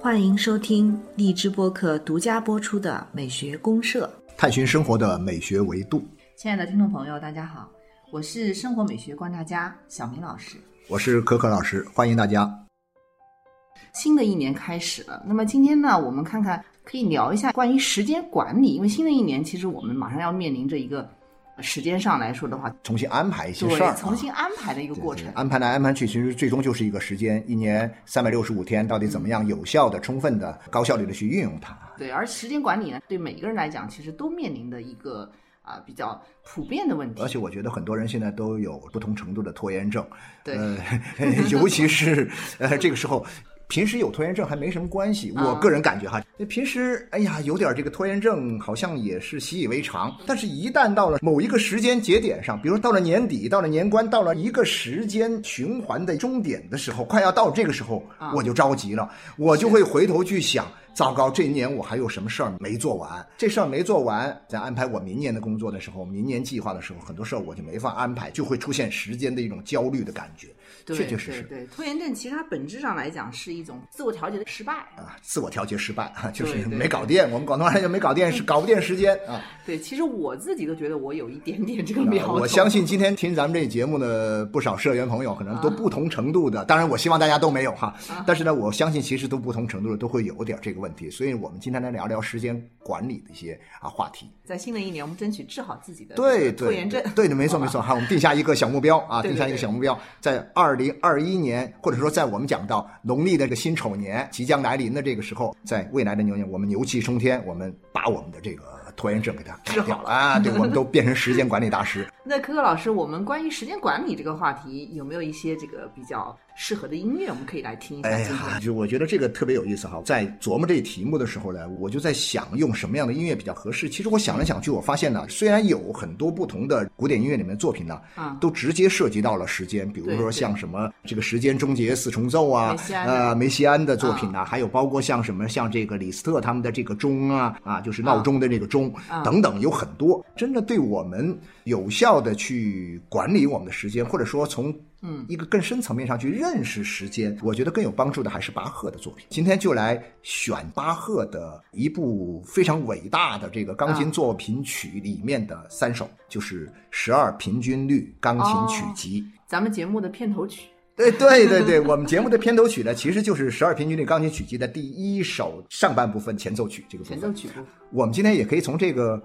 欢迎收听荔枝播客独家播出的《美学公社》，探寻生活的美学维度。亲爱的听众朋友，大家好，我是生活美学观察家小明老师，我是可可老师，欢迎大家。新的一年开始了，那么今天呢，我们看看可以聊一下关于时间管理，因为新的一年其实我们马上要面临着一个时间上来说的话，重新安排一些事儿，重新安排的一个过程，安排来安排去，其实最终就是一个时间，一年三百六十五天，到底怎么样有效的、充分的、高效率的去运用它？对，而时间管理呢，对每一个人来讲，其实都面临的一个啊比较普遍的问题。而且我觉得很多人现在都有不同程度的拖延症，对，尤其是呃这个时候。平时有拖延症还没什么关系，我个人感觉哈，平时哎呀有点这个拖延症好像也是习以为常，但是一旦到了某一个时间节点上，比如到了年底，到了年关，到了一个时间循环的终点的时候，快要到这个时候，我就着急了，我就会回头去想。糟糕，这一年我还有什么事儿没做完？这事儿没做完，在安排我明年的工作的时候，明年计划的时候，很多事儿我就没法安排，就会出现时间的一种焦虑的感觉。确确实实，对拖延症，其实它本质上来讲是一种自我调节的失败啊，自我调节失败啊，就是没搞定。我们广东话叫，没搞定是搞不定时间啊。对，其实我自己都觉得我有一点点这个苗头。我相信今天听咱们这节目的不少社员朋友，可能都不同程度的，当然我希望大家都没有哈，但是呢，我相信其实都不同程度的都会有点这个问题，所以我们今天来聊聊时间管理的一些啊话题。在新的一年，我们争取治好自己的对拖延症。对的，没错没错哈，我们定下一个小目标啊，定下一个小目标，在二零二一年，或者说在我们讲到农历的这个辛丑年即将来临的这个时候，在未来的牛年，我们牛气冲天，我们把我们的这个。拖延症给它治好了啊！对，我们都变成时间管理大师。那可可老师，我们关于时间管理这个话题，有没有一些这个比较适合的音乐，我们可以来听一下？哎呀，就我觉得这个特别有意思哈。在琢磨这题目的时候呢，我就在想用什么样的音乐比较合适。其实我想来想去，我发现呢，虽然有很多不同的古典音乐里面作品呢，啊，都直接涉及到了时间，比如说像什么这个时间终结四重奏啊，呃，梅西安的作品啊，还有包括像什么像这个李斯特他们的这个钟啊，啊，就是闹钟的这个钟。等等，有很多真的对我们有效的去管理我们的时间，或者说从嗯一个更深层面上去认识时间，我觉得更有帮助的还是巴赫的作品。今天就来选巴赫的一部非常伟大的这个钢琴作品曲里面的三首，就是十二平均律钢琴曲集，咱们节目的片头曲。对对对对，我们节目的片头曲呢，其实就是十二平均律钢琴曲集的第一首上半部分前奏曲。这个部分前奏曲部分，我们今天也可以从这个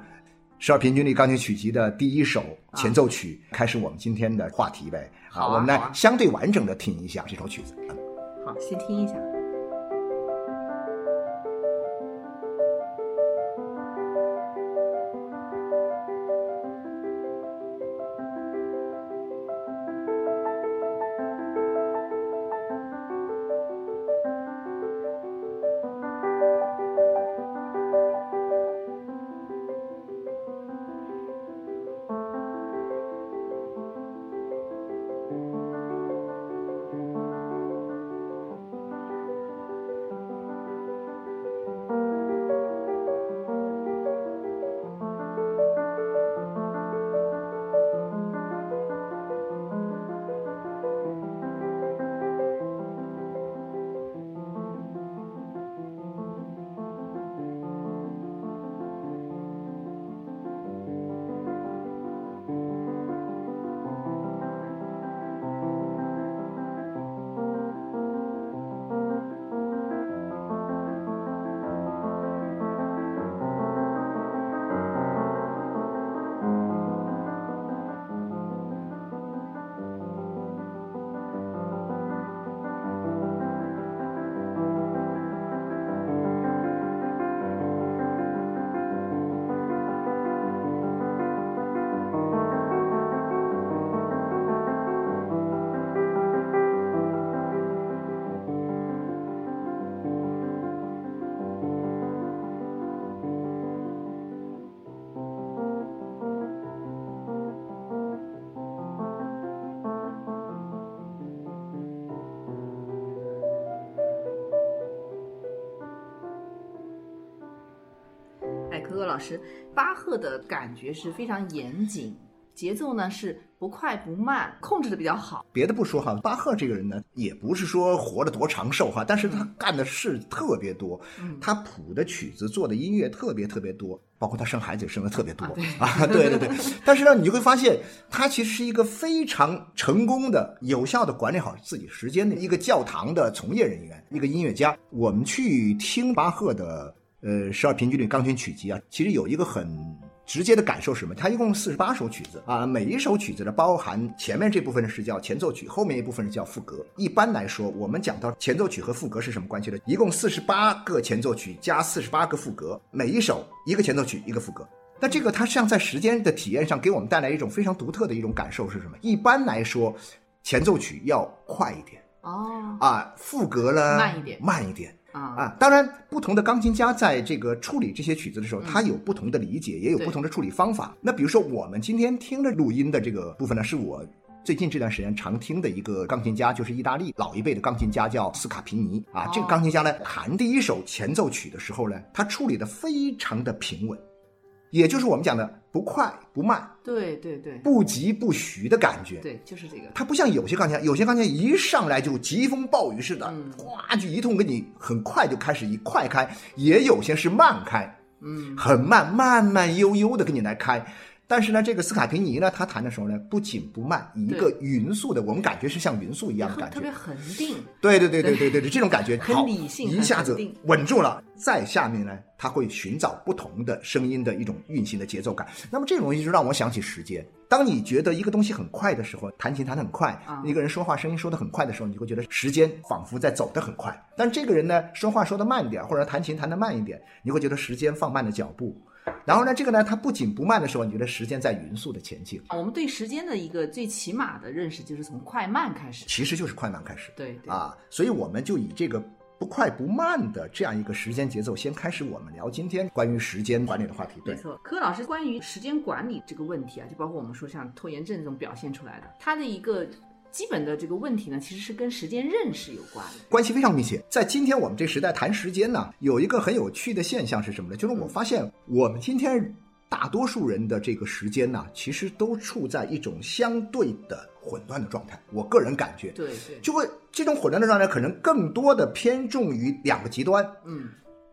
十二平均律钢琴曲集的第一首前奏曲开始我们今天的话题呗。好，我们来相对完整的听一下这首曲子。好，先听一下。可可老师，巴赫的感觉是非常严谨、节奏呢是不快不慢，控制的比较好。别的不说哈，巴赫这个人呢，也不是说活得多长寿哈，但是他干的事特别多，他谱的曲子做的音乐特别特别多，包括他生孩子也生的特别多啊，对对对。但是呢，你就会发现他其实是一个非常成功的、有效的管理好自己时间的一个教堂的从业人员，一个音乐家。我们去听巴赫的呃十二平均律钢琴曲集啊，其实有一个很。直接的感受是什么？它一共四十八首曲子啊，每一首曲子呢包含前面这部分是叫前奏曲，后面一部分是叫副歌。一般来说，我们讲到前奏曲和副歌是什么关系呢？一共四十八个前奏曲加四十八个副歌，每一首一个前奏曲一个副歌。那这个它实际上在时间的体验上给我们带来一种非常独特的一种感受是什么？一般来说，前奏曲要快一点哦，啊，副歌呢慢一点，慢一点。啊啊！当然，不同的钢琴家在这个处理这些曲子的时候，他有不同的理解，也有不同的处理方法。那比如说，我们今天听的录音的这个部分呢，是我最近这段时间常听的一个钢琴家，就是意大利老一辈的钢琴家，叫斯卡皮尼啊。这个钢琴家呢，弹第一首前奏曲的时候呢，他处理的非常的平稳。也就是我们讲的不快不慢，对对对，不急不徐的感觉，对，就是这个。它不像有些钢琴，有些钢琴一上来就疾风暴雨似的，哗就一通给你很快就开始一快开，也有些是慢开，嗯，很慢，慢慢悠悠的给你来开。但是呢，这个斯卡皮尼呢，他弹的时候呢，不紧不慢，以一个匀速的，我们感觉是像匀速一样的感觉，特别恒定。对对对对对对对，这种感觉 很理性，一下子稳住了。再下面呢，他会寻找不同的声音的一种运行的节奏感。那么这种东西就让我想起时间。当你觉得一个东西很快的时候，弹琴弹得很快，一个人说话声音说得很快的时候，你会觉得时间仿佛在走得很快。但这个人呢，说话说得慢一点，或者弹琴弹得慢一点，你会觉得时间放慢了脚步。然后呢，这个呢，它不紧不慢的时候，你觉得时间在匀速的前进。我们对时间的一个最起码的认识，就是从快慢开始。其实就是快慢开始。对啊，所以我们就以这个不快不慢的这样一个时间节奏，先开始我们聊今天关于时间管理的话题。对没错，柯老师关于时间管理这个问题啊，就包括我们说像拖延症这种表现出来的，它的一个。基本的这个问题呢，其实是跟时间认识有关，关系非常密切。在今天我们这时代谈时间呢，有一个很有趣的现象是什么呢？就是我发现我们今天大多数人的这个时间呢，其实都处在一种相对的混乱的状态。我个人感觉，对对，就会这种混乱的状态可能更多的偏重于两个极端。嗯，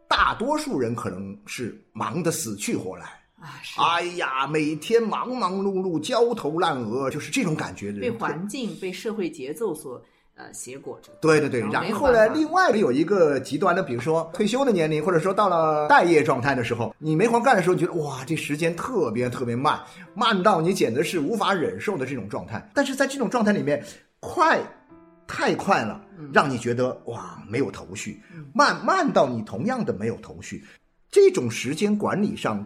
大多数人可能是忙得死去活来。啊，哎呀，每天忙忙碌碌、焦头烂额，就是这种感觉。被环境、被社会节奏所呃挟裹着。对对对，然后呢，另外有一个极端的，比如说退休的年龄，或者说到了待业状态的时候，你没活干的时候，觉得哇，这时间特别特别慢，慢到你简直是无法忍受的这种状态。但是在这种状态里面，快太快了，让你觉得哇没有头绪；慢慢到你同样的没有头绪。这种时间管理上。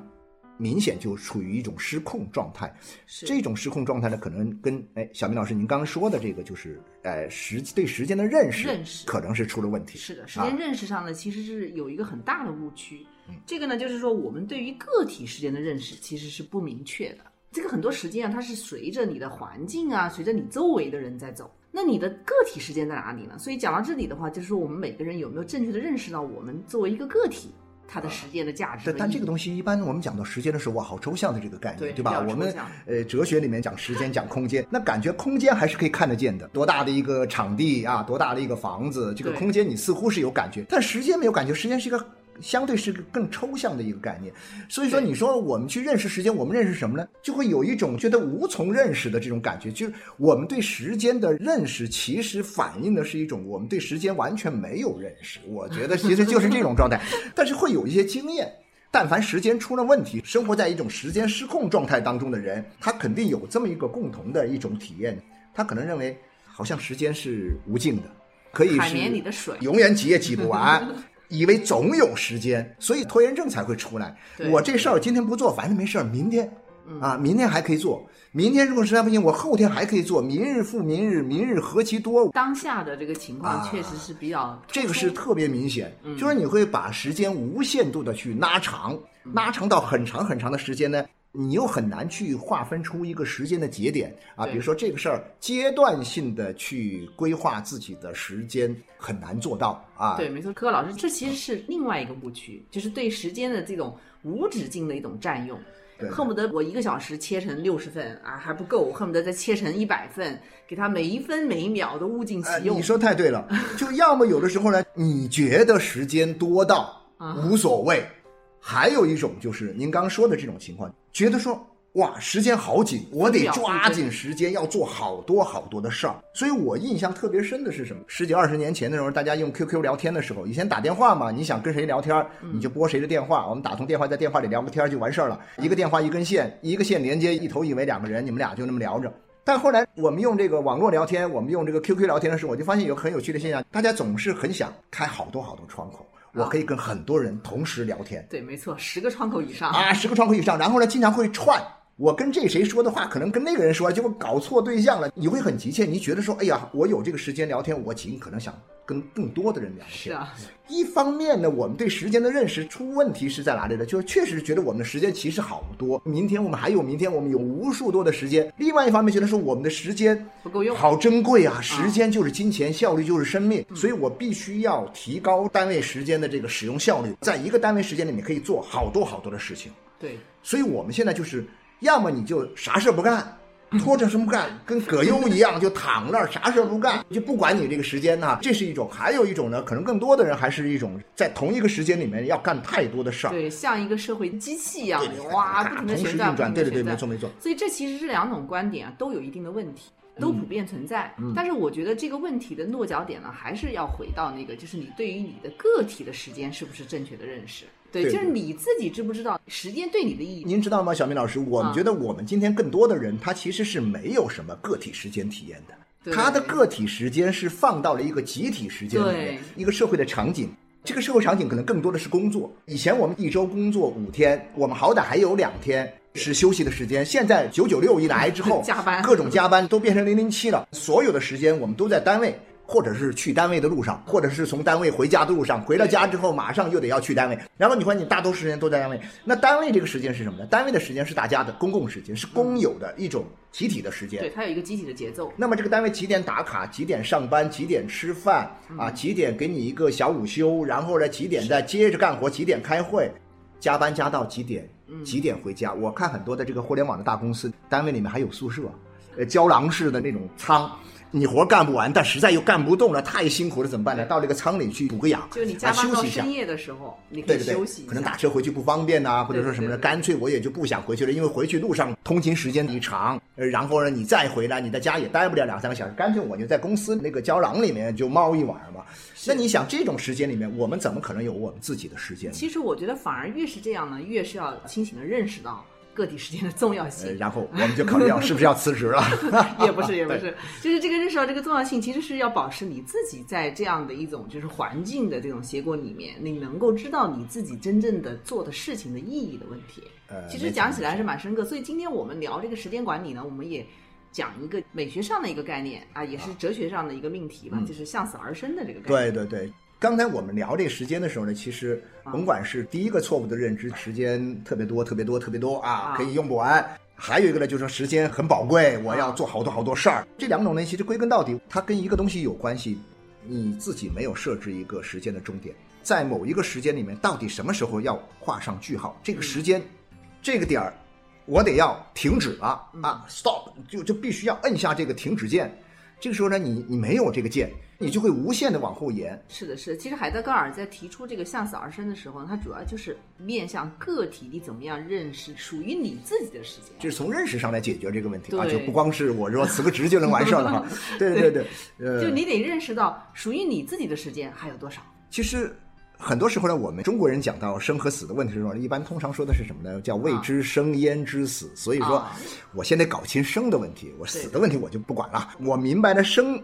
明显就处于一种失控状态，这种失控状态呢，可能跟哎，小明老师您刚刚说的这个，就是呃时对时间的认识，认识可能是出了问题。是的，时间认识上呢，其实是有一个很大的误区。这个呢，就是说我们对于个体时间的认识其实是不明确的。这个很多时间啊，它是随着你的环境啊，随着你周围的人在走。那你的个体时间在哪里呢？所以讲到这里的话，就是说我们每个人有没有正确的认识到我们作为一个个体。它的时间的价值，但但这个东西一般我们讲到时间的时候，哇，好抽象的这个概念，对吧？我们呃哲学里面讲时间讲空间，那感觉空间还是可以看得见的，多大的一个场地啊，多大的一个房子，这个空间你似乎是有感觉，但时间没有感觉，时间是一个。相对是个更抽象的一个概念，所以说你说我们去认识时间，我们认识什么呢？就会有一种觉得无从认识的这种感觉，就是我们对时间的认识其实反映的是一种我们对时间完全没有认识。我觉得其实就是这种状态，但是会有一些经验。但凡时间出了问题，生活在一种时间失控状态当中的人，他肯定有这么一个共同的一种体验，他可能认为好像时间是无尽的，可以是里的水，永远挤也挤不完。以为总有时间，所以拖延症才会出来。我这事儿今天不做，反正没事儿，明天啊，明天还可以做。明天如果实在不行，我后天还可以做。明日复明日，明日何其多。当下的这个情况确实是比较，这个是特别明显，就是你会把时间无限度的去拉长，拉长到很长很长的时间呢。你又很难去划分出一个时间的节点啊，比如说这个事儿阶段性的去规划自己的时间很难做到啊。对，没错，柯老师，这其实是另外一个误区，就是对时间的这种无止境的一种占用。恨不得我一个小时切成六十份啊还不够，恨不得再切成一百份，给他每一分每一秒都物尽其用。你说太对了，就要么有的时候呢，你觉得时间多到无所谓，还有一种就是您刚说的这种情况，觉得说。哇，时间好紧，我得抓紧时间，要做好多好多的事儿。所以我印象特别深的是什么？十几二十年前的时候，大家用 QQ 聊天的时候，以前打电话嘛，你想跟谁聊天，你就拨谁的电话，我们打通电话，在电话里聊个天就完事儿了。一个电话一根线，一个线连接一头一尾两个人，你们俩就那么聊着。但后来我们用这个网络聊天，我们用这个 QQ 聊天的时候，我就发现有很有趣的现象，大家总是很想开好多好多窗口，我可以跟很多人同时聊天。对，没错，十个窗口以上啊，十个窗口以上，然后呢，经常会串。我跟这谁说的话，可能跟那个人说，结果搞错对象了。你会很急切，你觉得说，哎呀，我有这个时间聊天，我尽可能想跟更多的人聊天。是啊，一方面呢，我们对时间的认识出问题是在哪里呢？就是确实觉得我们的时间其实好多，明天我们还有明天，我们有无数多的时间。另外一方面，觉得说我们的时间不够用，好珍贵啊！时间就是金钱，效率就是生命，所以我必须要提高单位时间的这个使用效率，在一个单位时间里面可以做好多好多的事情。对，所以我们现在就是。要么你就啥事不干，拖着什么不干，跟葛优一样就躺那儿啥事不干，就不管你这个时间呢。这是一种，还有一种呢，可能更多的人还是一种在同一个时间里面要干太多的事儿，对，像一个社会机器一样，哇，不停的旋转，对对对，没错没错。所以这其实是两种观点啊，都有一定的问题，都普遍存在。但是我觉得这个问题的落脚点呢，还是要回到那个，就是你对于你的个体的时间是不是正确的认识。对，就是你自己知不知道时间对你的意义？您知道吗，小明老师？我们觉得我们今天更多的人，他其实是没有什么个体时间体验的，他的个体时间是放到了一个集体时间里面，一个社会的场景。这个社会场景可能更多的是工作。以前我们一周工作五天，我们好歹还有两天是休息的时间。现在九九六一来之后，加班各种加班都变成零零七了，所有的时间我们都在单位。或者是去单位的路上，或者是从单位回家的路上，回了家之后马上又得要去单位，然后你发现你大多时间都在单位。那单位这个时间是什么呢？单位的时间是大家的公共时间，是公有的一种集体的时间。对，它有一个集体的节奏。那么这个单位几点打卡？几点上班？几点吃饭？啊，几点给你一个小午休？然后呢，几点再接着干活？几点开会？加班加到几点？几点回家？我看很多的这个互联网的大公司，单位里面还有宿舍，呃，胶囊式的那种舱。你活干不完，但实在又干不动了，太辛苦了，怎么办呢？到这个仓里去补个氧，就你加班到深夜的时候，你可以休息。可能打车回去不方便呐，或者说什么的，干脆我也就不想回去了，因为回去路上通勤时间一长，然后呢，你再回来，你在家也待不了两三个小时，干脆我就在公司那个胶囊里面就猫一晚上吧。那你想，这种时间里面，我们怎么可能有我们自己的时间？其实我觉得，反而越是这样呢，越是要清醒的认识到。个体时间的重要性，然后我们就考虑要是不是要辞职了，也不是也不是，就是这个认识到这个重要性，其实是要保持你自己在这样的一种就是环境的这种结果里面，你能够知道你自己真正的做的事情的意义的问题。呃，其实讲起来是蛮深刻，所以今天我们聊这个时间管理呢，我们也讲一个美学上的一个概念啊，也是哲学上的一个命题嘛，就是向死而生的这个概念。对对对。刚才我们聊这个时间的时候呢，其实甭管是第一个错误的认知，时间特别多、特别多、特别多啊，可以用不完；还有一个呢，就是说时间很宝贵，我要做好多好多事儿。这两种呢，其实归根到底，它跟一个东西有关系，你自己没有设置一个时间的终点，在某一个时间里面，到底什么时候要画上句号？这个时间，这个点儿，我得要停止了啊，stop，就就必须要摁下这个停止键。这个时候呢，你你没有这个键。你就会无限的往后延。是的，是的。其实海德格尔在提出这个向死而生的时候，他主要就是面向个体，你怎么样认识属于你自己的时间，就是从认识上来解决这个问题啊，就不光是我说辞个职就能完事儿了哈。对对对，呃，就你得认识到属于你自己的时间还有多少。其实很多时候呢，我们中国人讲到生和死的问题的时候，一般通常说的是什么呢？叫未知生焉知死。所以说，我先得搞清生的问题，我死的问题我就不管了。我明白了生。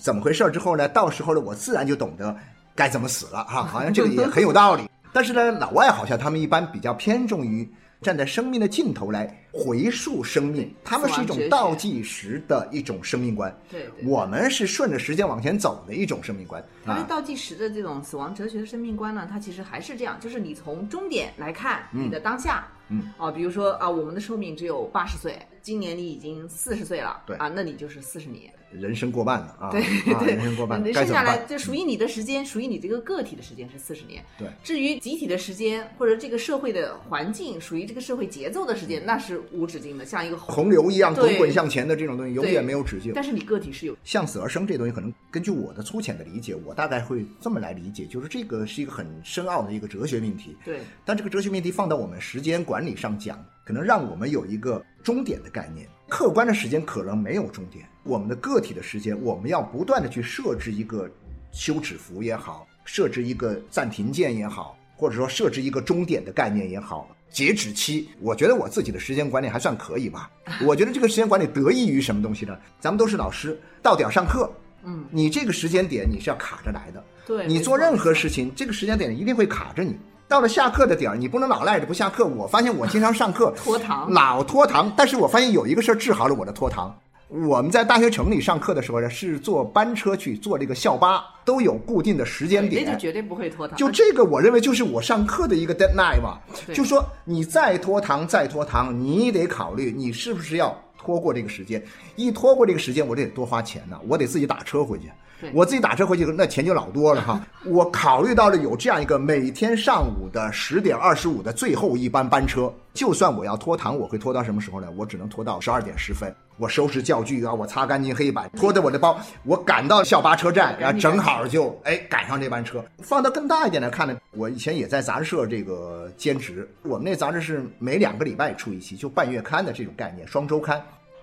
怎么回事儿之后呢？到时候呢，我自然就懂得该怎么死了哈。好像这个也很有道理。但是呢，老外好像他们一般比较偏重于站在生命的尽头来回溯生命，他们是一种倒计时的一种生命观。对，我们是顺着时间往前走的一种生命观。因为倒计时的这种死亡哲学的生命观呢，它其实还是这样，就是你从终点来看你的当下。嗯，啊，比如说啊，我们的寿命只有八十岁。今年你已经四十岁了，对啊，那你就是四十年。人生过半了啊！对对，人生过半，剩下来就属于你的时间，属于你这个个体的时间是四十年。对，至于集体的时间或者这个社会的环境，属于这个社会节奏的时间，那是无止境的，像一个洪流一样滚滚向前的这种东西，永远没有止境。但是你个体是有向死而生这东西，可能根据我的粗浅的理解，我大概会这么来理解，就是这个是一个很深奥的一个哲学命题。对，但这个哲学命题放到我们时间管理上讲，可能让我们有一个终点的概念。客观的时间可能没有终点，我们的个体的时间，我们要不断的去设置一个休止符也好，设置一个暂停键也好，或者说设置一个终点的概念也好，截止期，我觉得我自己的时间管理还算可以吧。我觉得这个时间管理得益于什么东西呢？咱们都是老师，到点上课，嗯，你这个时间点你是要卡着来的，对，你做任何事情，这个时间点一定会卡着你。到了下课的点儿，你不能老赖着不下课。我发现我经常上课 拖堂，老拖堂。但是我发现有一个事儿治好了我的拖堂。我们在大学城里上课的时候呢，是坐班车去，坐这个校巴，都有固定的时间点，那就绝对不会拖堂。就这个，我认为就是我上课的一个 deadline 嘛。就说你再拖堂，再拖堂，你得考虑你是不是要拖过这个时间。一拖过这个时间，我得多花钱呢，我得自己打车回去。我自己打车回去，那钱就老多了哈。我考虑到了有这样一个每天上午的十点二十五的最后一班班车，就算我要拖堂，我会拖到什么时候呢？我只能拖到十二点十分。我收拾教具啊，我擦干净黑板，拖着我的包，我赶到校巴车站，然后正好就哎赶上这班车。放到更大一点来看呢，我以前也在杂志社这个兼职，我们那杂志是每两个礼拜出一期，就半月刊的这种概念，双周刊。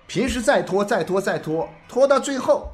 平时再拖 再拖再拖，拖到最后。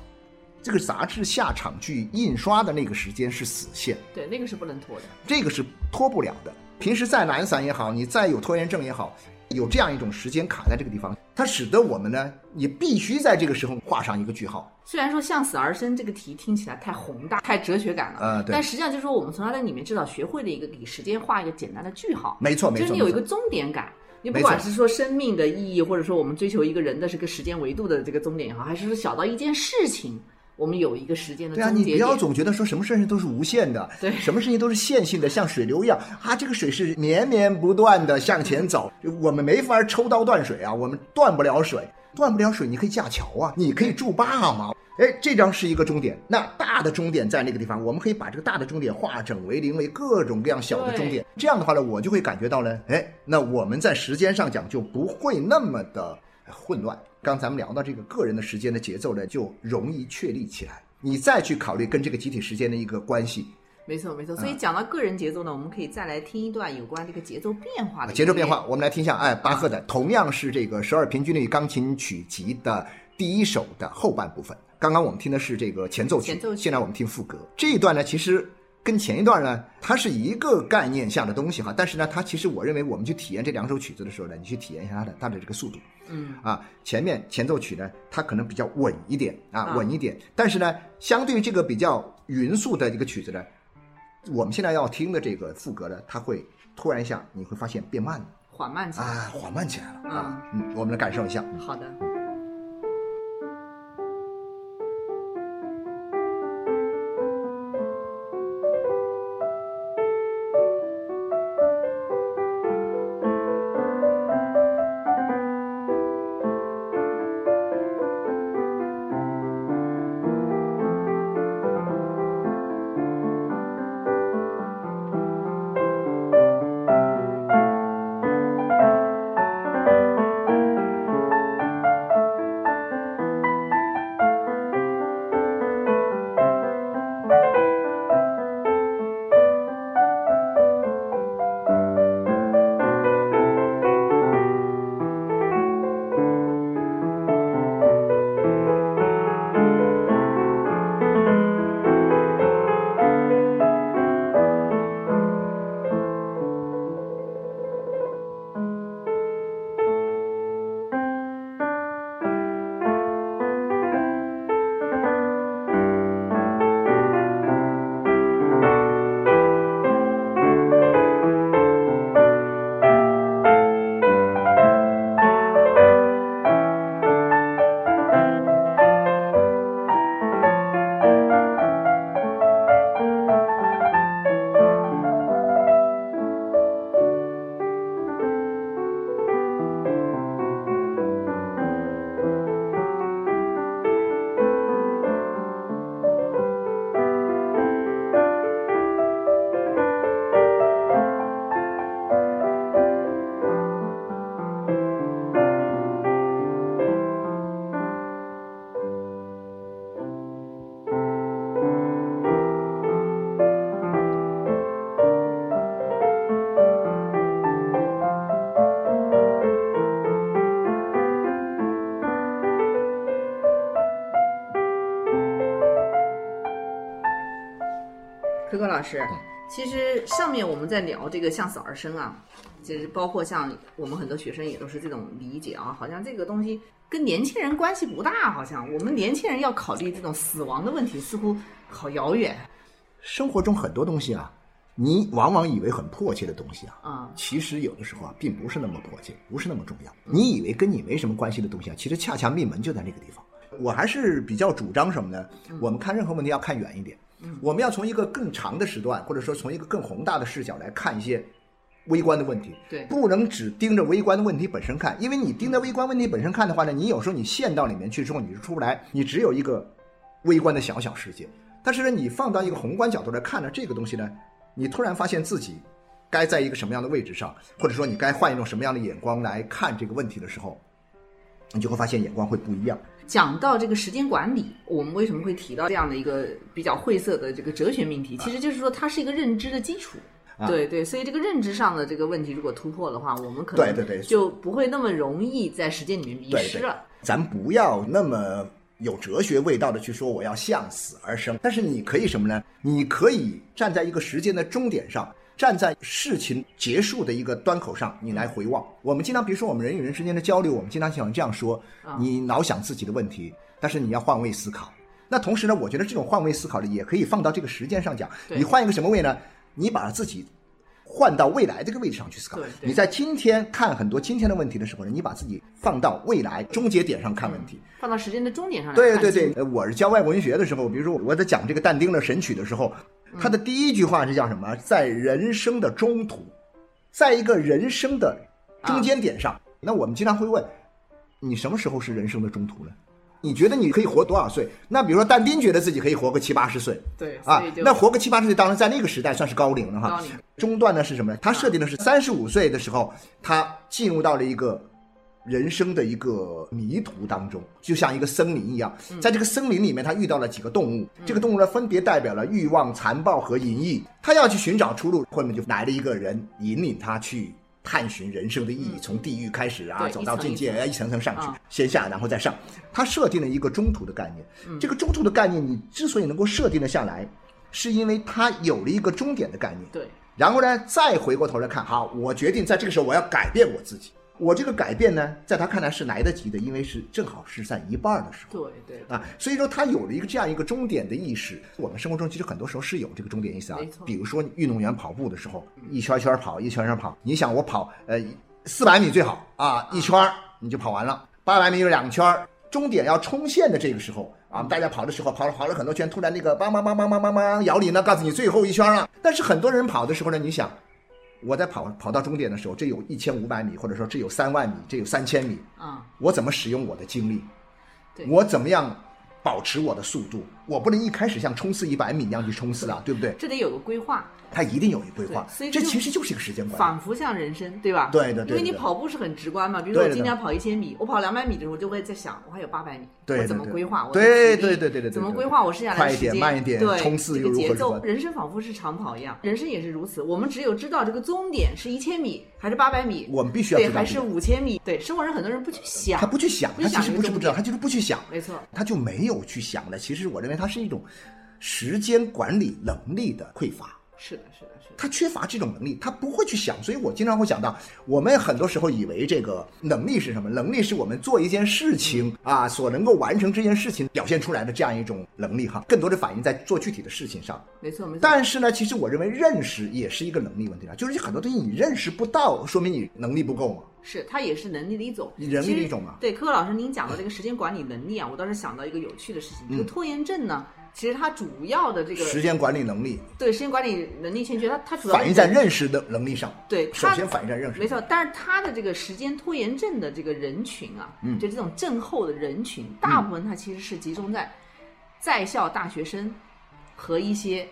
这个杂志下场去印刷的那个时间是死线，对，那个是不能拖的，这个是拖不了的。平时再懒散也好，你再有拖延症也好，有这样一种时间卡在这个地方，它使得我们呢，也必须在这个时候画上一个句号。虽然说向死而生这个题听起来太宏大、太哲学感了，呃，对，但实际上就是说我们从它的里面至少学会了一个给时间画一个简单的句号。没错，没错，就是你有一个终点感。你不管是说生命的意义，或者说我们追求一个人的这个时间维度的这个终点也好，还是说小到一件事情。我们有一个时间的对啊，你不要总觉得说什么事情都是无限的，对，什么事情都是线性的，像水流一样。啊，这个水是绵绵不断的向前走，我们没法抽刀断水啊，我们断不了水，断不了水，你可以架桥啊，你可以筑坝嘛，哎，这张是一个终点，那大的终点在那个地方，我们可以把这个大的终点化整为零，为各种各样小的终点，这样的话呢，我就会感觉到呢，哎，那我们在时间上讲就不会那么的混乱。刚咱们聊到这个个人的时间的节奏呢，就容易确立起来。你再去考虑跟这个集体时间的一个关系，没错没错。所以讲到个人节奏呢，我们可以再来听一段有关这个节奏变化的节奏变化。我们来听一下，哎，巴赫的同样是这个十二平均律钢琴曲集的第一首的后半部分。刚刚我们听的是这个前奏曲，现在我们听副歌。这一段呢，其实。跟前一段呢，它是一个概念下的东西哈，但是呢，它其实我认为我们去体验这两首曲子的时候呢，你去体验一下它的它的这个速度，嗯。啊，前面前奏曲呢，它可能比较稳一点啊，稳一点，但是呢，相对于这个比较匀速的一个曲子呢，我们现在要听的这个副歌呢，它会突然一下你会发现变慢了，缓慢起来。啊，缓慢起来了啊，嗯，我们来感受一下，好的。师，其实上面我们在聊这个向死而生啊，其实包括像我们很多学生也都是这种理解啊，好像这个东西跟年轻人关系不大，好像我们年轻人要考虑这种死亡的问题，似乎好遥远。生活中很多东西啊，你往往以为很迫切的东西啊，啊，其实有的时候啊，并不是那么迫切，不是那么重要。你以为跟你没什么关系的东西啊，其实恰恰命门就在那个地方。我还是比较主张什么呢？我们看任何问题要看远一点，我们要从一个更长的时段，或者说从一个更宏大的视角来看一些微观的问题。对，不能只盯着微观的问题本身看，因为你盯着微观问题本身看的话呢，你有时候你陷到里面去之后你是出不来，你只有一个微观的小小世界。但是呢，你放到一个宏观角度来看呢，这个东西呢，你突然发现自己该在一个什么样的位置上，或者说你该换一种什么样的眼光来看这个问题的时候，你就会发现眼光会不一样。讲到这个时间管理，我们为什么会提到这样的一个比较晦涩的这个哲学命题？其实就是说，它是一个认知的基础。对对，所以这个认知上的这个问题，如果突破的话，我们可能就不会那么容易在时间里面迷失了。咱不要那么。有哲学味道的去说我要向死而生，但是你可以什么呢？你可以站在一个时间的终点上，站在事情结束的一个端口上，你来回望。我们经常，比如说我们人与人之间的交流，我们经常喜欢这样说：你老想自己的问题，但是你要换位思考。那同时呢，我觉得这种换位思考呢，也可以放到这个时间上讲。你换一个什么位呢？你把自己。换到未来这个位置上去思考。你在今天看很多今天的问题的时候呢，你把自己放到未来终结点上看问题，放到时间的终点上。对对对，我是教外国文学的时候，比如说我在讲这个但丁的《神曲》的时候，他的第一句话是叫什么？在人生的中途，在一个人生的中间点上。那我们经常会问，你什么时候是人生的中途呢？你觉得你可以活多少岁？那比如说但丁觉得自己可以活个七八十岁，对啊，那活个七八十岁，当然在那个时代算是高龄了哈。中段呢是什么？他设定的是三十五岁的时候，他进入到了一个人生的一个迷途当中，就像一个森林一样，在这个森林里面，他遇到了几个动物，这个动物呢分别代表了欲望、残暴和淫逸，他要去寻找出路，后面就来了一个人引领他去。探寻人生的意义，从地狱开始啊，走到境界，一层层上去，先下然后再上。他设定了一个中途的概念。这个中途的概念，你之所以能够设定的下来，是因为他有了一个终点的概念。对。然后呢，再回过头来看，好，我决定在这个时候我要改变我自己。我这个改变呢，在他看来是来得及的，因为是正好是在一半的时候。对对啊，所以说他有了一个这样一个终点的意识。我们生活中其实很多时候是有这个终点意识啊。比如说运动员跑步的时候，一圈圈跑，一圈圈跑。你想我跑呃四百米最好啊，一圈你就跑完了。八百米有两圈，终点要冲线的这个时候啊，大家跑的时候跑了跑了很多圈，突然那个梆梆梆梆梆梆梆摇铃呢，告诉你最后一圈了。但是很多人跑的时候呢，你想。我在跑跑到终点的时候，这有一千五百米，或者说这有三万米，这有三千米啊！我怎么使用我的精力？我怎么样保持我的速度？我不能一开始像冲刺一百米那样去冲刺啊，对不对？这得有个规划。他一定有一个规划，所以这其实就是一个时间仿佛像人生，对吧？对的，因为你跑步是很直观嘛。比如说我今天要跑一千米，我跑两百米的时候，我就会在想，我还有八百米，我怎么规划？对对对对对，怎么规划我剩下的时间？快一点，慢一点，冲刺又如何？节奏，人生仿佛是长跑一样，人生也是如此。我们只有知道这个终点是一千米还是八百米，我们必须要对，还是五千米？对，生活人很多人不去想，他不去想，他其实不是不知道，他就是不去想，没错，他就没有去想的。其实我认为它是一种时间管理能力的匮乏。是的，是的。是的他缺乏这种能力，他不会去想，所以我经常会想到，我们很多时候以为这个能力是什么？能力是我们做一件事情啊，所能够完成这件事情表现出来的这样一种能力哈，更多的反映在做具体的事情上。没错，没错。但是呢，其实我认为认识也是一个能力问题啊，就是很多东西你认识不到，说明你能力不够嘛。是，它也是能力的一种，能力的一种嘛。对，柯老师您讲的这个时间管理能力啊，我倒是想到一个有趣的事情，这个拖延症呢。其实他主要的这个时间管理能力，对时间管理能力欠缺，他他主要反映在认识的能力上。对，首先反映在认识。没错，但是他的这个时间拖延症的这个人群啊，嗯，就这种症候的人群，大部分他其实是集中在在校大学生和一些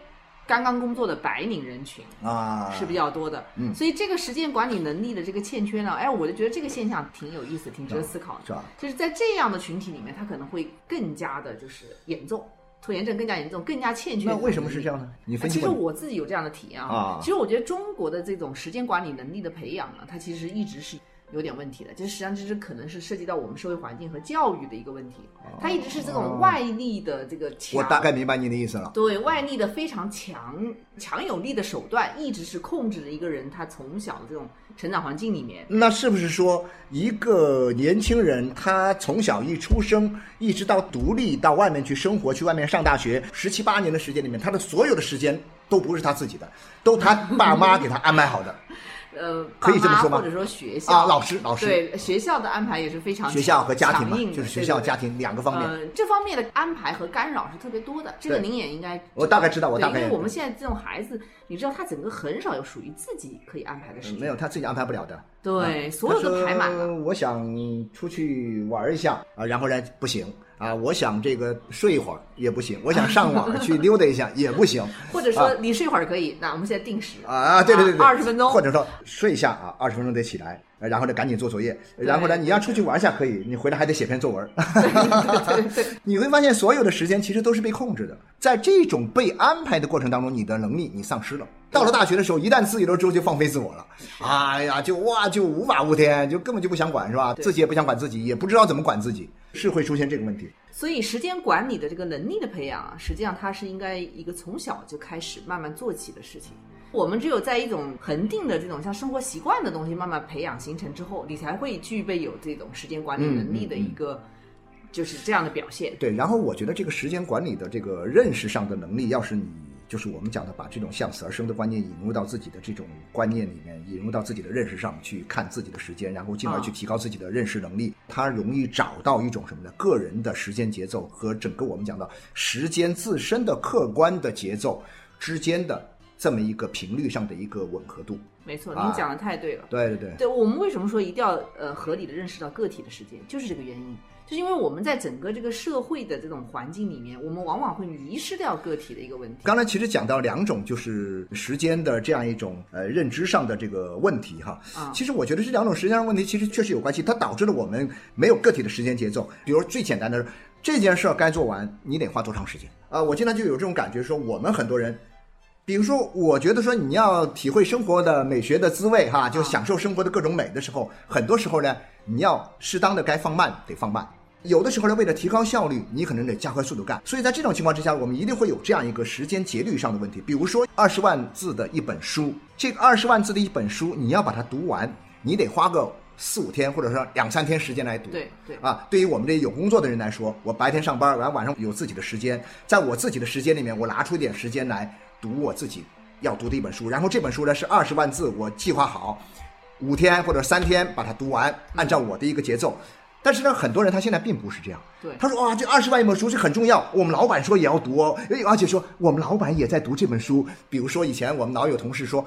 刚刚工作的白领人群啊是比较多的。嗯，所以这个时间管理能力的这个欠缺呢，哎，我就觉得这个现象挺有意思，挺值得思考的。是吧？就是在这样的群体里面，他可能会更加的就是严重。拖延症更加严重，更加欠缺。那为什么是这样呢？你分析其实我自己有这样的体验啊。其实我觉得中国的这种时间管理能力的培养呢，它其实一直是有点问题的，这实际上这是可能是涉及到我们社会环境和教育的一个问题。它一直是这种外力的这个强，我大概明白您的意思了。对外力的非常强强有力的手段，一直是控制着一个人他从小的这种成长环境里面。那是不是说一个年轻人他从小一出生，一直到独立到外面去生活，去外面上大学，十七八年的时间里面，他的所有的时间都不是他自己的，都他爸妈给他安排好的。呃，可以这么说吗？或者说学校啊，老师，老师，对学校的安排也是非常学校和家庭嘛，就是学校、家庭两个方面。呃，这方面的安排和干扰是特别多的，这个您也应该。我大概知道，我大概。因为我们现在这种孩子，你知道他整个很少有属于自己可以安排的事情，没有他自己安排不了的。对，所有都排满了。我想出去玩一下啊，然后呢不行。啊，我想这个睡一会儿也不行，我想上网 去溜达一下也不行，或者说你睡一会儿可以，那我们现在定时啊啊，对对对对，二十分钟，或者说睡一下啊，二十分钟得起来，然后呢赶紧做作业，然后呢你要出去玩一下可以，你回来还得写篇作文，你会发现所有的时间其实都是被控制的，在这种被安排的过程当中，你的能力你丧失了。到了大学的时候，一旦自由了之后就放飞自我了，哎呀，就哇就无法无天，就根本就不想管是吧？自己也不想管自己，也不知道怎么管自己，是会出现这个问题。所以时间管理的这个能力的培养啊，实际上它是应该一个从小就开始慢慢做起的事情。我们只有在一种恒定的这种像生活习惯的东西慢慢培养形成之后，你才会具备有这种时间管理能力的一个就是这样的表现。对，然后我觉得这个时间管理的这个认识上的能力，要是你。就是我们讲的，把这种向死而生的观念引入到自己的这种观念里面，引入到自己的认识上去看自己的时间，然后进而去提高自己的认识能力。它容易找到一种什么呢？个人的时间节奏和整个我们讲的时间自身的客观的节奏之间的这么一个频率上的一个吻合度。没错，您讲的太对了。对对对。对我们为什么说一定要呃合理的认识到个体的时间，就是这个原因。就是因为我们在整个这个社会的这种环境里面，我们往往会迷失掉个体的一个问题。刚才其实讲到两种，就是时间的这样一种呃认知上的这个问题哈。啊，其实我觉得这两种时间上问题其实确实有关系，它导致了我们没有个体的时间节奏。比如最简单的这件事儿该做完，你得花多长时间啊？我经常就有这种感觉，说我们很多人，比如说我觉得说你要体会生活的美学的滋味哈，就享受生活的各种美的时候，很多时候呢，你要适当的该放慢得放慢。有的时候呢，为了提高效率，你可能得加快速度干。所以在这种情况之下，我们一定会有这样一个时间节律上的问题。比如说，二十万字的一本书，这个二十万字的一本书，你要把它读完，你得花个四五天，或者说两三天时间来读。对对。啊，对于我们这有工作的人来说，我白天上班，完晚上有自己的时间，在我自己的时间里面，我拿出一点时间来读我自己要读的一本书。然后这本书呢是二十万字，我计划好五天或者三天把它读完，按照我的一个节奏。但是呢，很多人他现在并不是这样。对，他说啊，这二十万一本书是很重要，我们老板说也要读哦，而且说我们老板也在读这本书。比如说以前我们老有同事说，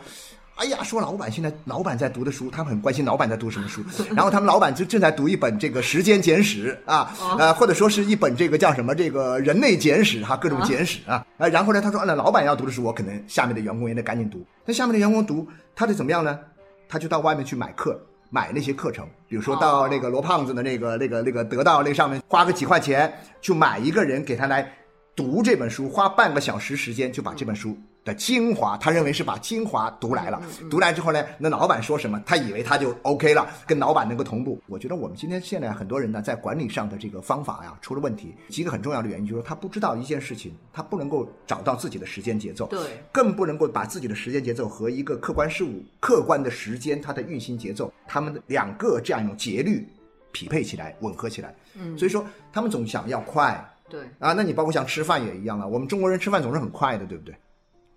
哎呀，说老板现在老板在读的书，他们很关心老板在读什么书。然后他们老板就正在读一本这个《时间简史》啊，呃，或者说是一本这个叫什么这个人类简史哈，各种简史啊。呃，然后呢，他说那老板要读的书，我可能下面的员工也得赶紧读。那下面的员工读，他得怎么样呢？他就到外面去买课。买那些课程，比如说到那个罗胖子的那个、那个、那个得到那上面花个几块钱，就买一个人给他来读这本书，花半个小时时间就把这本书。的精华，他认为是把精华读来了，读来之后呢，那老板说什么，他以为他就 OK 了，跟老板能够同步。我觉得我们今天现在很多人呢，在管理上的这个方法呀出了问题，几个很重要的原因就是他不知道一件事情，他不能够找到自己的时间节奏，对，更不能够把自己的时间节奏和一个客观事物、客观的时间它的运行节奏，他们的两个这样一种节律匹配起来、吻合起来。嗯，所以说他们总想要快，对啊，那你包括像吃饭也一样了，我们中国人吃饭总是很快的，对不对？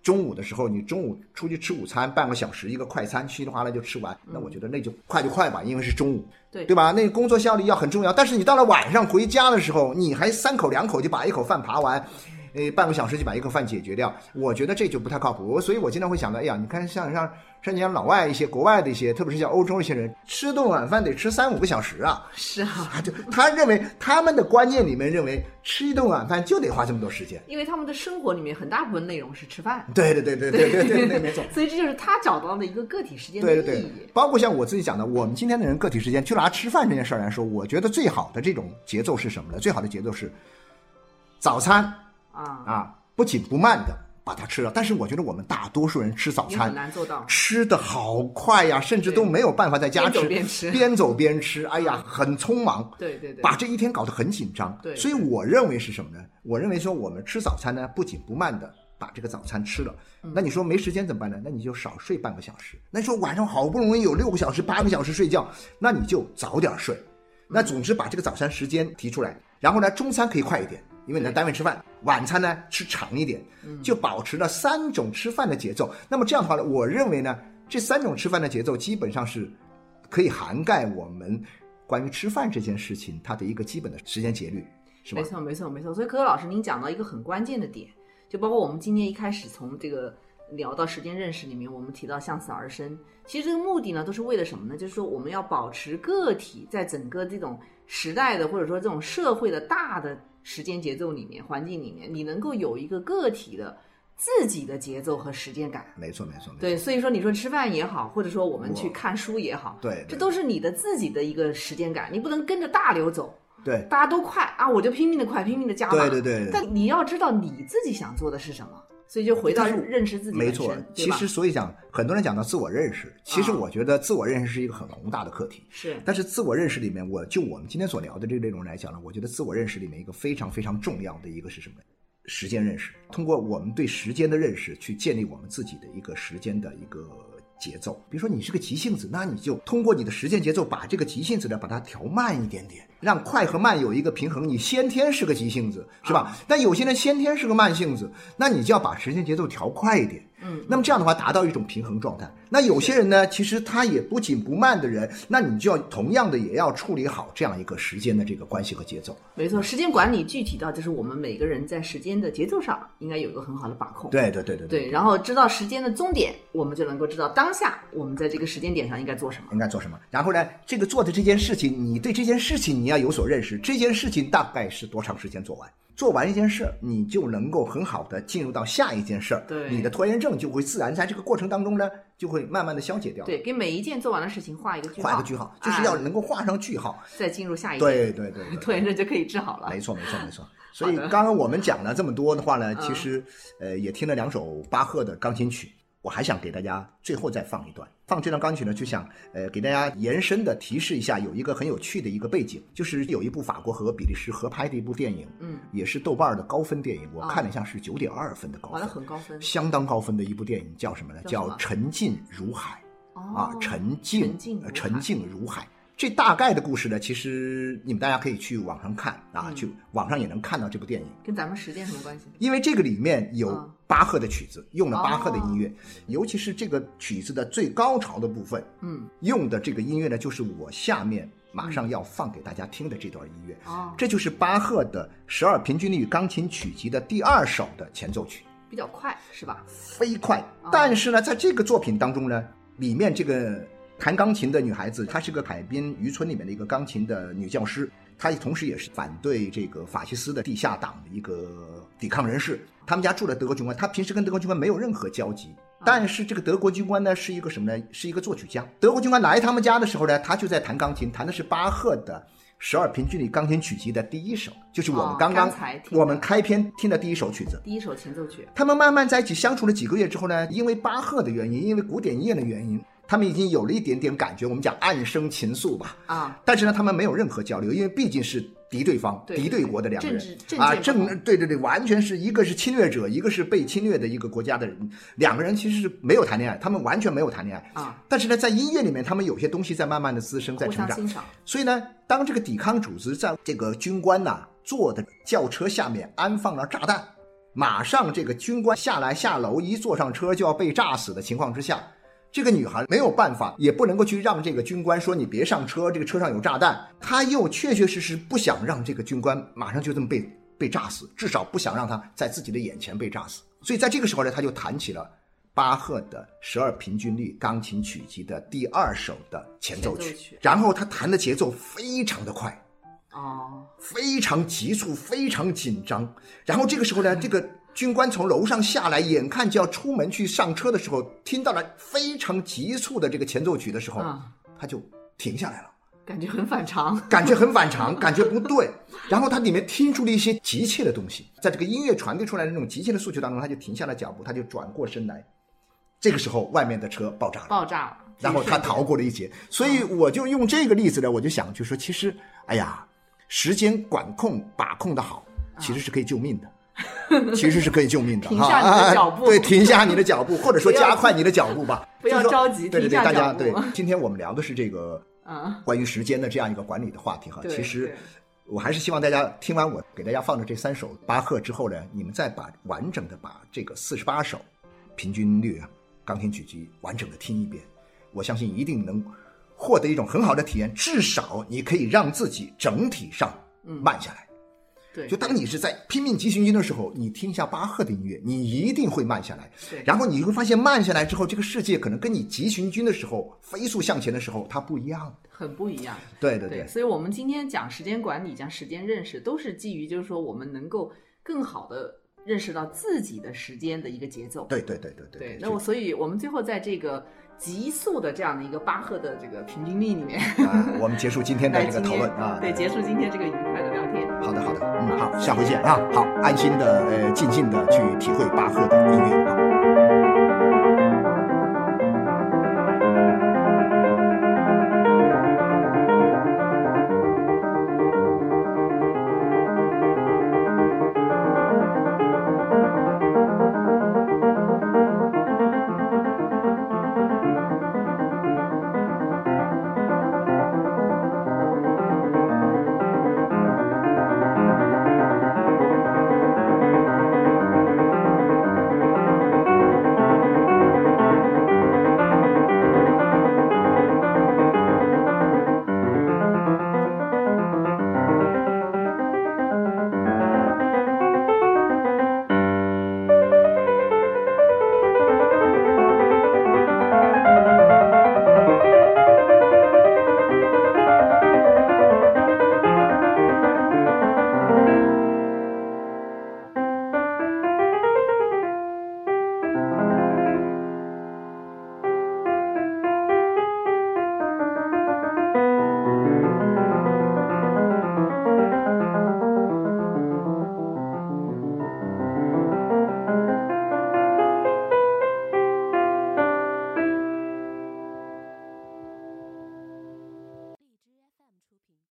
中午的时候，你中午出去吃午餐，半个小时一个快餐，稀里哗啦就吃完。那我觉得那就快就快吧，因为是中午，对对吧？那工作效率要很重要。但是你到了晚上回家的时候，你还三口两口就把一口饭扒完。诶，半个小时就把一个饭解决掉，我觉得这就不太靠谱。所以我经常会想到，哎呀，你看像像像像老外一些国外的一些，特别是像欧洲一些人，吃顿晚饭得吃三五个小时啊。是啊，就他认为他们的观念里面认为吃一顿晚饭就得花这么多时间，因为他们的生活里面很大部分内容是吃饭。对对对对对对对对，没错。所以这就是他找到的一个个体时间的意义。包括像我自己讲的，我们今天的人个体时间，就拿吃饭这件事儿来说，我觉得最好的这种节奏是什么呢？最好的节奏是早餐啊啊。不紧不慢的把它吃了。但是我觉得我们大多数人吃早餐很难做到，吃的好快呀，甚至都没有办法在家吃，边吃边走边吃，哎呀，很匆忙，对对对，把这一天搞得很紧张。对，所以我认为是什么呢？我认为说我们吃早餐呢，不紧不慢的把这个早餐吃了。那你说没时间怎么办呢？那你就少睡半个小时。那你说晚上好不容易有六个小时、八个小时睡觉，那你就早点睡。那总之把这个早餐时间提出来，然后呢，中餐可以快一点，因为你在单位吃饭；晚餐呢吃长一点，就保持了三种吃饭的节奏。那么这样的话呢，我认为呢，这三种吃饭的节奏基本上是可以涵盖我们关于吃饭这件事情它的一个基本的时间节律，是吧？没错，没错，没错。所以可可老师，您讲到一个很关键的点，就包括我们今天一开始从这个。聊到时间认识里面，我们提到向死而生，其实这个目的呢，都是为了什么呢？就是说我们要保持个体在整个这种时代的或者说这种社会的大的时间节奏里面、环境里面，你能够有一个个体的自己的节奏和时间感。没错，没错，对。所以说，你说吃饭也好，或者说我们去看书也好，对，这都是你的自己的一个时间感，你不能跟着大流走。对，大家都快啊，我就拼命的快，拼命的加码。对对对。但你要知道你自己想做的是什么。所以就回到认识自己。没错，其实所以讲，很多人讲到自我认识，其实我觉得自我认识是一个很宏大的课题。是。但是自我认识里面，我就我们今天所聊的这个内容来讲呢，我觉得自我认识里面一个非常非常重要的一个是什么？时间认识。通过我们对时间的认识，去建立我们自己的一个时间的一个节奏。比如说你是个急性子，那你就通过你的时间节奏，把这个急性子呢，把它调慢一点点。让快和慢有一个平衡。你先天是个急性子，是吧？但有些人先天是个慢性子，那你就要把时间节奏调快一点。嗯，那么这样的话，达到一种平衡状态。那有些人呢，其实他也不紧不慢的人，那你就要同样的也要处理好这样一个时间的这个关系和节奏。没错，时间管理具体到就是我们每个人在时间的节奏上应该有一个很好的把控。对对对对对。然后知道时间的终点，我们就能够知道当下我们在这个时间点上应该做什么，应该做什么。然后呢，这个做的这件事情，你对这件事情你要有所认识。这件事情大概是多长时间做完？做完一件事，你就能够很好的进入到下一件事儿。对，你的拖延症就会自然在这个过程当中呢，就会慢慢的消解掉。对，给每一件做完的事情画一个句号。画一个句号，就是要能够画上句号，再进入下一。对对对，拖延症就可以治好了。没错没错没错。所以刚刚我们讲了这么多的话呢，其实呃也听了两首巴赫的钢琴曲。我还想给大家最后再放一段，放这段钢琴呢，就想呃给大家延伸的提示一下，有一个很有趣的一个背景，就是有一部法国和比利时合拍的一部电影，嗯，也是豆瓣的高分电影，我看了一下是九点二分的高分，很高分，相当高分的一部电影，叫什么呢？叫《沉静如海》，啊，沉静，沉静如海。这大概的故事呢，其实你们大家可以去网上看啊，去网上也能看到这部电影。跟咱们时间什么关系？因为这个里面有巴赫的曲子，用了巴赫的音乐，尤其是这个曲子的最高潮的部分，嗯，用的这个音乐呢，就是我下面马上要放给大家听的这段音乐。哦，这就是巴赫的十二平均律钢琴曲集的第二首的前奏曲，比较快是吧？飞快。但是呢，在这个作品当中呢，里面这个。弹钢琴的女孩子，她是个海滨渔村里面的一个钢琴的女教师，她同时也是反对这个法西斯的地下党的一个抵抗人士。他们家住在德国军官，她平时跟德国军官没有任何交集。但是这个德国军官呢，是一个什么呢？是一个作曲家。德国军官来他们家的时候呢，他就在弹钢琴，弹的是巴赫的十二平均律钢琴曲集的第一首，就是我们刚刚我们开篇听的第一首曲子，第一首前奏曲。他们慢慢在一起相处了几个月之后呢，因为巴赫的原因，因为古典音乐的原因。他们已经有了一点点感觉，我们讲暗生情愫吧。啊，但是呢，他们没有任何交流，因为毕竟是敌对方、敌对国的两个人啊，正对对对，完全是一个是侵略者，一个是被侵略的一个国家的人，两个人其实是没有谈恋爱，他们完全没有谈恋爱啊。但是呢，在音乐里面，他们有些东西在慢慢的滋生，在成长。所以呢，当这个抵抗组织在这个军官呐坐的轿车下面安放了炸弹，马上这个军官下来下楼，一坐上车就要被炸死的情况之下。这个女孩没有办法，也不能够去让这个军官说你别上车，这个车上有炸弹。她又确确实实不想让这个军官马上就这么被被炸死，至少不想让他在自己的眼前被炸死。所以在这个时候呢，他就弹起了巴赫的十二平均律钢琴曲集的第二首的前奏曲，然后他弹的节奏非常的快，哦，非常急促，非常紧张。然后这个时候呢，这个。军官从楼上下来，眼看就要出门去上车的时候，听到了非常急促的这个前奏曲的时候，他就停下来了。感觉很反常，感觉很反常，感觉不对。然后他里面听出了一些急切的东西，在这个音乐传递出来的那种急切的诉求当中，他就停下了脚步，他就转过身来。这个时候，外面的车爆炸了，爆炸了，然后他逃过了一劫。所以我就用这个例子呢，我就想，就说其实，哎呀，时间管控把控的好，其实是可以救命的，其实是可以救命的。停下你的脚步，对，停下你的脚步，或者说加快你的脚步吧。不要着急，对对对，大家对。今天我们聊的是这个啊，关于时间的这样一个管理的话题哈。其实，我还是希望大家听完我给大家放的这三首巴赫之后呢，你们再把完整的把这个四十八首平均律。钢琴曲集完整的听一遍，我相信一定能获得一种很好的体验。至少你可以让自己整体上慢下来。对，就当你是在拼命急行军的时候，你听一下巴赫的音乐，你一定会慢下来。对，然后你会发现慢下来之后，这个世界可能跟你急行军的时候飞速向前的时候它不一样，很不一样。对对对，所以我们今天讲时间管理，讲时间认识，都是基于就是说我们能够更好的。认识到自己的时间的一个节奏，对对对对对。对，那我所以，我们最后在这个急速的这样的一个巴赫的这个平均力里面，我们结束今天的这个讨论 啊，对，结束今天这个愉快的。好的好的，嗯，好，下回见啊，好，安心的呃，静静的去体会巴赫的音乐啊。